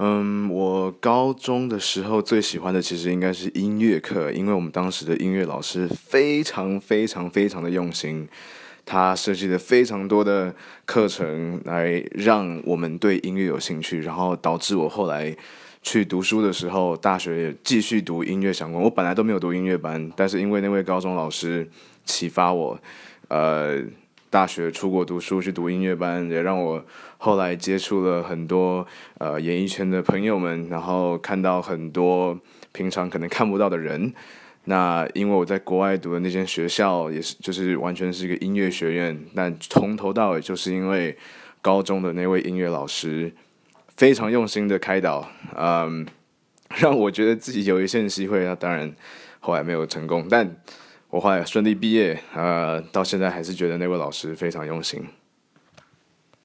嗯，我高中的时候最喜欢的其实应该是音乐课，因为我们当时的音乐老师非常非常非常的用心，他设计了非常多的课程来让我们对音乐有兴趣，然后导致我后来去读书的时候，大学继续读音乐相关。我本来都没有读音乐班，但是因为那位高中老师启发我，呃。大学出国读书去读音乐班，也让我后来接触了很多呃演艺圈的朋友们，然后看到很多平常可能看不到的人。那因为我在国外读的那间学校也是，就是完全是一个音乐学院，但从头到尾就是因为高中的那位音乐老师非常用心的开导，嗯，让我觉得自己有一线机会。那当然后来没有成功，但。我后来顺利毕业，呃，到现在还是觉得那位老师非常用心。